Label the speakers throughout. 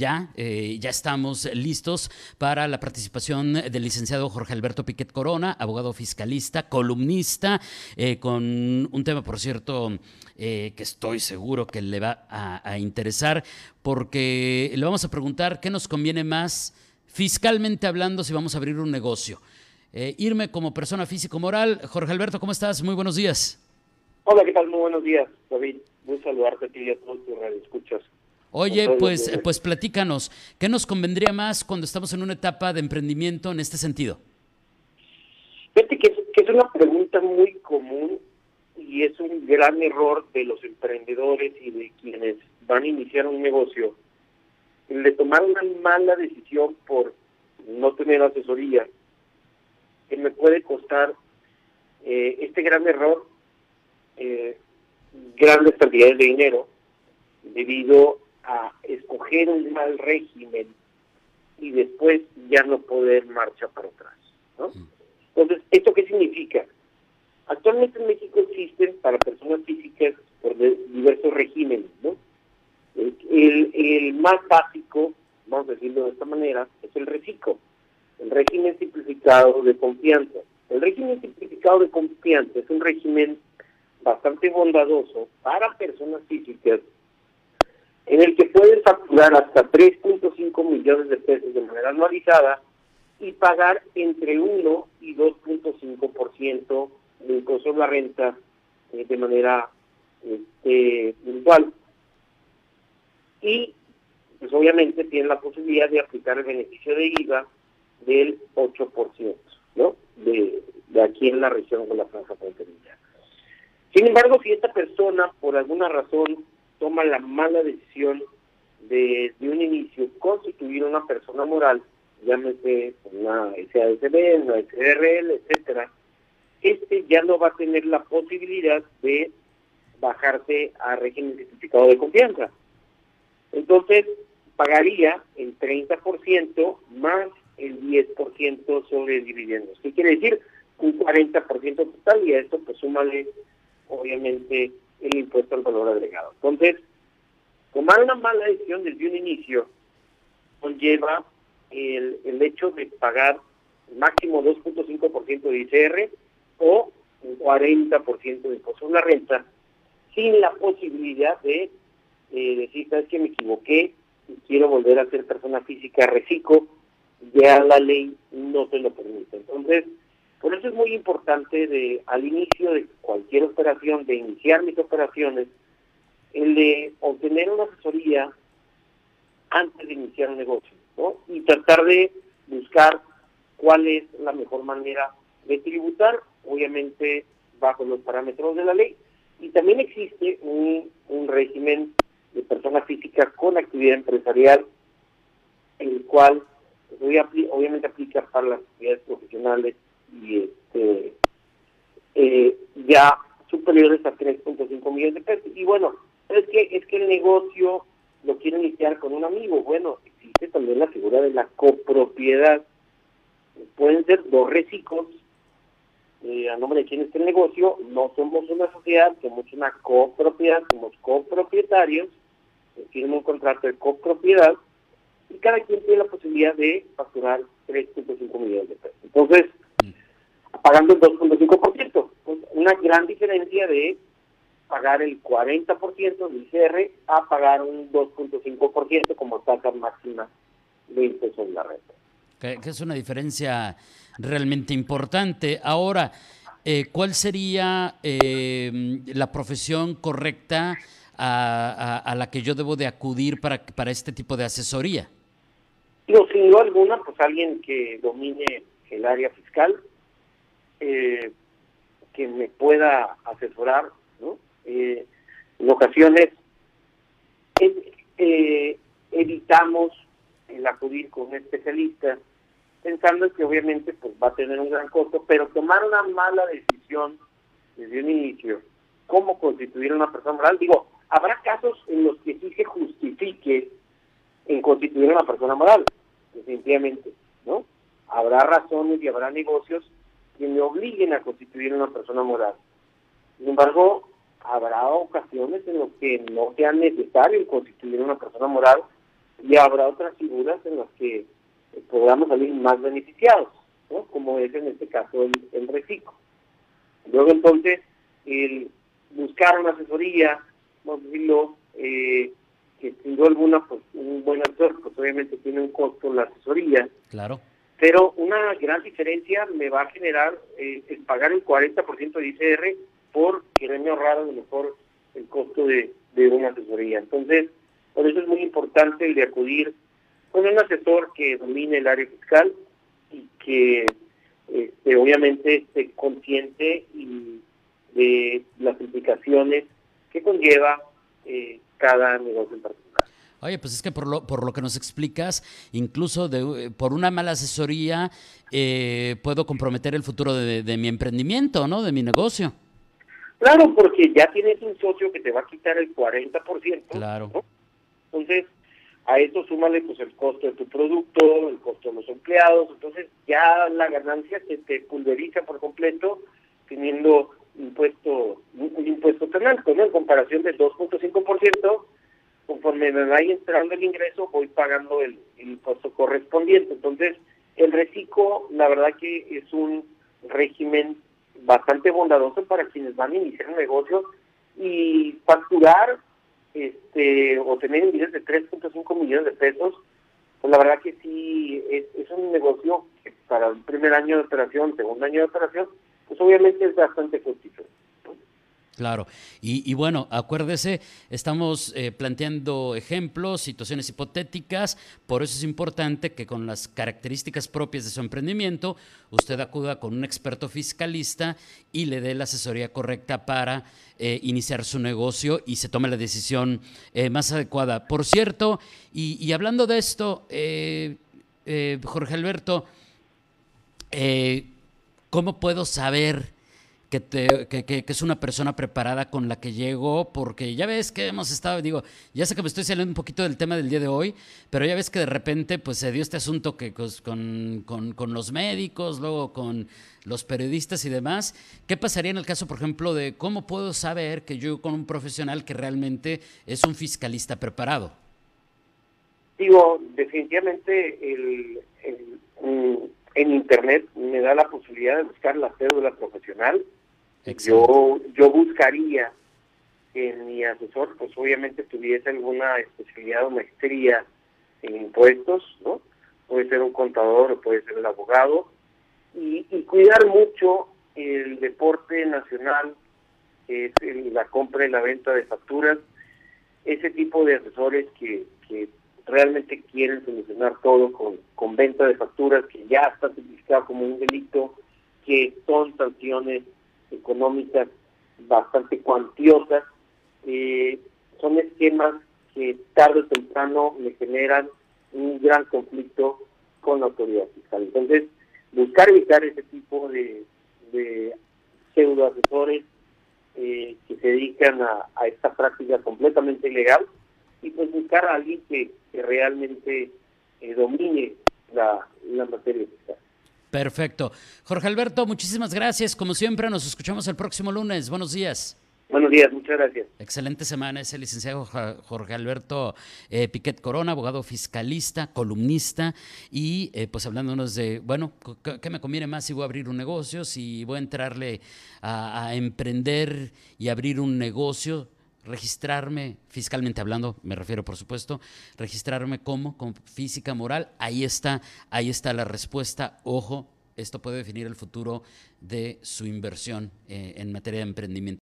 Speaker 1: Ya, eh, ya estamos listos para la participación del licenciado Jorge Alberto Piquet Corona, abogado fiscalista, columnista, eh, con un tema, por cierto, eh, que estoy seguro que le va a, interesar, porque le vamos a preguntar qué nos conviene más fiscalmente hablando si vamos a abrir un negocio. irme como persona físico-moral. Jorge Alberto, ¿cómo estás? Muy buenos días.
Speaker 2: Hola, ¿qué tal? Muy buenos días, David. Muy saludarte a ti y a todos tus radioescuchas.
Speaker 1: Oye, pues, pues platícanos, ¿qué nos convendría más cuando estamos en una etapa de emprendimiento en este sentido?
Speaker 2: Fíjate que es, que es una pregunta muy común y es un gran error de los emprendedores y de quienes van a iniciar un negocio, el de tomar una mala decisión por no tener asesoría, que me puede costar eh, este gran error eh, grandes cantidades de dinero debido a escoger un mal régimen y después ya no poder marchar para atrás. ¿no? Entonces, ¿esto qué significa? Actualmente en México existen para personas físicas por diversos regímenes. ¿no? El, el más básico, vamos a decirlo de esta manera, es el reciclo, el régimen simplificado de confianza. El régimen simplificado de confianza es un régimen bastante bondadoso para personas físicas en el que pueden facturar hasta 3.5 millones de pesos de manera anualizada y pagar entre 1 y 2.5% del costo de la renta eh, de manera este, mensual. Y, pues obviamente, tienen la posibilidad de aplicar el beneficio de IVA del 8%, ¿no? De, de aquí en la región de la franja fronteriza. Sin embargo, si esta persona, por alguna razón, toma la mala decisión de, un inicio constituir una persona moral, llámese una SASB, una SRL, etcétera, este ya no va a tener la posibilidad de bajarse a régimen certificado de confianza. Entonces, pagaría el 30% más el 10% sobre dividendos. ¿Qué quiere decir? Un 40% total y a esto pues súmale obviamente el impuesto al valor agregado. Entonces, tomar una mala decisión desde un inicio conlleva el, el hecho de pagar máximo 2.5% de ICR o un 40% de impuesto a la renta sin la posibilidad de eh, decir, sabes que me equivoqué y quiero volver a ser persona física, reciclo, ya la ley no te lo permite. Entonces, por eso es muy importante de al inicio de cualquier operación, de iniciar mis operaciones, el de obtener una asesoría antes de iniciar un negocio, ¿no? Y tratar de buscar cuál es la mejor manera de tributar, obviamente bajo los parámetros de la ley. Y también existe un, un régimen de persona física con actividad empresarial, el cual obviamente aplica para las actividades profesionales y este eh, ya superiores a 3.5 millones de pesos. Y bueno, es que es que el negocio lo quiere iniciar con un amigo. Bueno, existe también la figura de la copropiedad. Pueden ser dos reciclos eh, a nombre de quien esté el negocio. No somos una sociedad, somos una copropiedad, somos copropietarios. Tienen un contrato de copropiedad y cada quien tiene la posibilidad de facturar 3.5 millones de pesos. Entonces, pagando el 2.5%. Pues una gran diferencia de pagar el 40% del ICR a pagar un 2.5% como tasa máxima de impuesto en la renta.
Speaker 1: Que, es una diferencia realmente importante. Ahora, eh, ¿cuál sería eh, la profesión correcta a, a, la que yo debo de acudir para, para este tipo de asesoría?
Speaker 2: No, sin duda alguna, pues alguien que domine el área fiscal, eh, que me pueda asesorar, ¿no? Eh, en ocasiones eh, evitamos el acudir con un especialista pensando que obviamente pues va a tener un gran costo, pero tomar una mala decisión desde un inicio, cómo constituir una persona moral, digo, habrá casos en los que sí se justifique en constituir una persona moral, definitivamente, ¿no? Habrá razones y habrá negocios que me obliguen a constituir una persona moral. Sin embargo, habrá ocasiones en las que no sea necesario constituir una persona moral y habrá otras figuras en las que eh, podamos salir más beneficiados, ¿no? como es en este caso el, el reciclo. Luego entonces, el buscar una asesoría, vamos a decirlo, eh, que sin duda alguna, pues un buen actor, pues obviamente tiene un costo la asesoría.
Speaker 1: Claro.
Speaker 2: Pero una gran diferencia me va a generar eh, el pagar el 40% de ICR por quererme ahorrar a lo mejor el costo de, de una asesoría. Entonces, por eso es muy importante el de acudir con un asesor que domine el área fiscal y que este, obviamente esté consciente y de las implicaciones que conlleva eh, cada negocio en particular.
Speaker 1: Oye, pues es que por lo, por lo que nos explicas, incluso de, eh, por una mala asesoría, eh, puedo comprometer el futuro de, de, mi emprendimiento, ¿no? De mi negocio.
Speaker 2: Claro, porque ya tienes un socio que te va a quitar el 40%.
Speaker 1: Claro.
Speaker 2: ¿no? Entonces, a eso súmale pues el costo de tu producto, el costo de los empleados, entonces ya la ganancia se te pulveriza por completo teniendo impuesto un impuesto tan alto, ¿no? En comparación del 2.5%, conforme me vaya entrando el ingreso, voy pagando el, impuesto correspondiente. Entonces, el reciclo, la verdad que es un régimen bastante bondadoso para quienes van a iniciar un negocio y facturar este o tener ingresos de 3.5 millones de pesos, pues la verdad que sí es, un negocio que para el primer año de operación, segundo año de operación, pues obviamente es bastante fructífero.
Speaker 1: Claro, y, bueno, acuérdese, estamos eh, planteando ejemplos, situaciones hipotéticas, por eso es importante que con las características propias de su emprendimiento, usted acuda con un experto fiscalista y le dé la asesoría correcta para eh, iniciar su negocio y se tome la decisión eh, más adecuada. Por cierto, y, y hablando de esto, Jorge Alberto, ¿cómo puedo saber? Que, te, que, es una persona preparada con la que llego, porque ya ves que hemos estado, digo, ya sé que me estoy saliendo un poquito del tema del día de hoy, pero ya ves que de repente pues se dio este asunto que pues, con, con, con los médicos, luego con los periodistas y demás. ¿Qué pasaría en el caso, por ejemplo, de cómo puedo saber que yo con un profesional que realmente es un fiscalista preparado?
Speaker 2: Digo, definitivamente el, el, en Internet me da la posibilidad de buscar la cédula profesional, yo, yo buscaría que mi asesor, pues obviamente tuviese alguna especialidad o maestría en impuestos, ¿no? Puede ser un contador o puede ser el abogado, y, y cuidar mucho el deporte nacional, es el, la compra y la venta de facturas, ese tipo de asesores que, que realmente quieren solucionar todo con, con venta de facturas, que ya está tipificado como un delito, que son sanciones económicas bastante cuantiosas, eh, son esquemas que tarde o temprano le generan un gran conflicto con la autoridad fiscal. Entonces, buscar evitar ese tipo de, de pseudo asesores eh, que se dedican a, a, esta práctica completamente ilegal y pues buscar a alguien que, que realmente eh, domine la, la materia fiscal.
Speaker 1: Perfecto. Jorge Alberto, muchísimas gracias. Como siempre, nos escuchamos el próximo lunes. Buenos días.
Speaker 2: Buenos días, muchas gracias.
Speaker 1: Excelente semana. Es el licenciado Jorge Alberto eh, Piquet Corona, abogado fiscalista, columnista y eh, pues hablándonos de, bueno, ¿qué me conviene más si voy a abrir un negocio? Si voy a entrarle a, a emprender y abrir un negocio registrarme fiscalmente hablando, me refiero por supuesto, registrarme como, como física moral, ahí está, ahí está la respuesta, ojo, esto puede definir el futuro de su inversión eh, en materia de emprendimiento.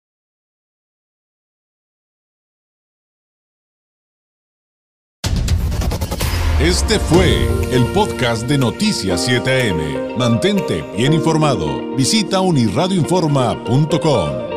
Speaker 3: Este fue el podcast de Noticias 7am. Mantente bien informado. Visita unirradioinforma.com.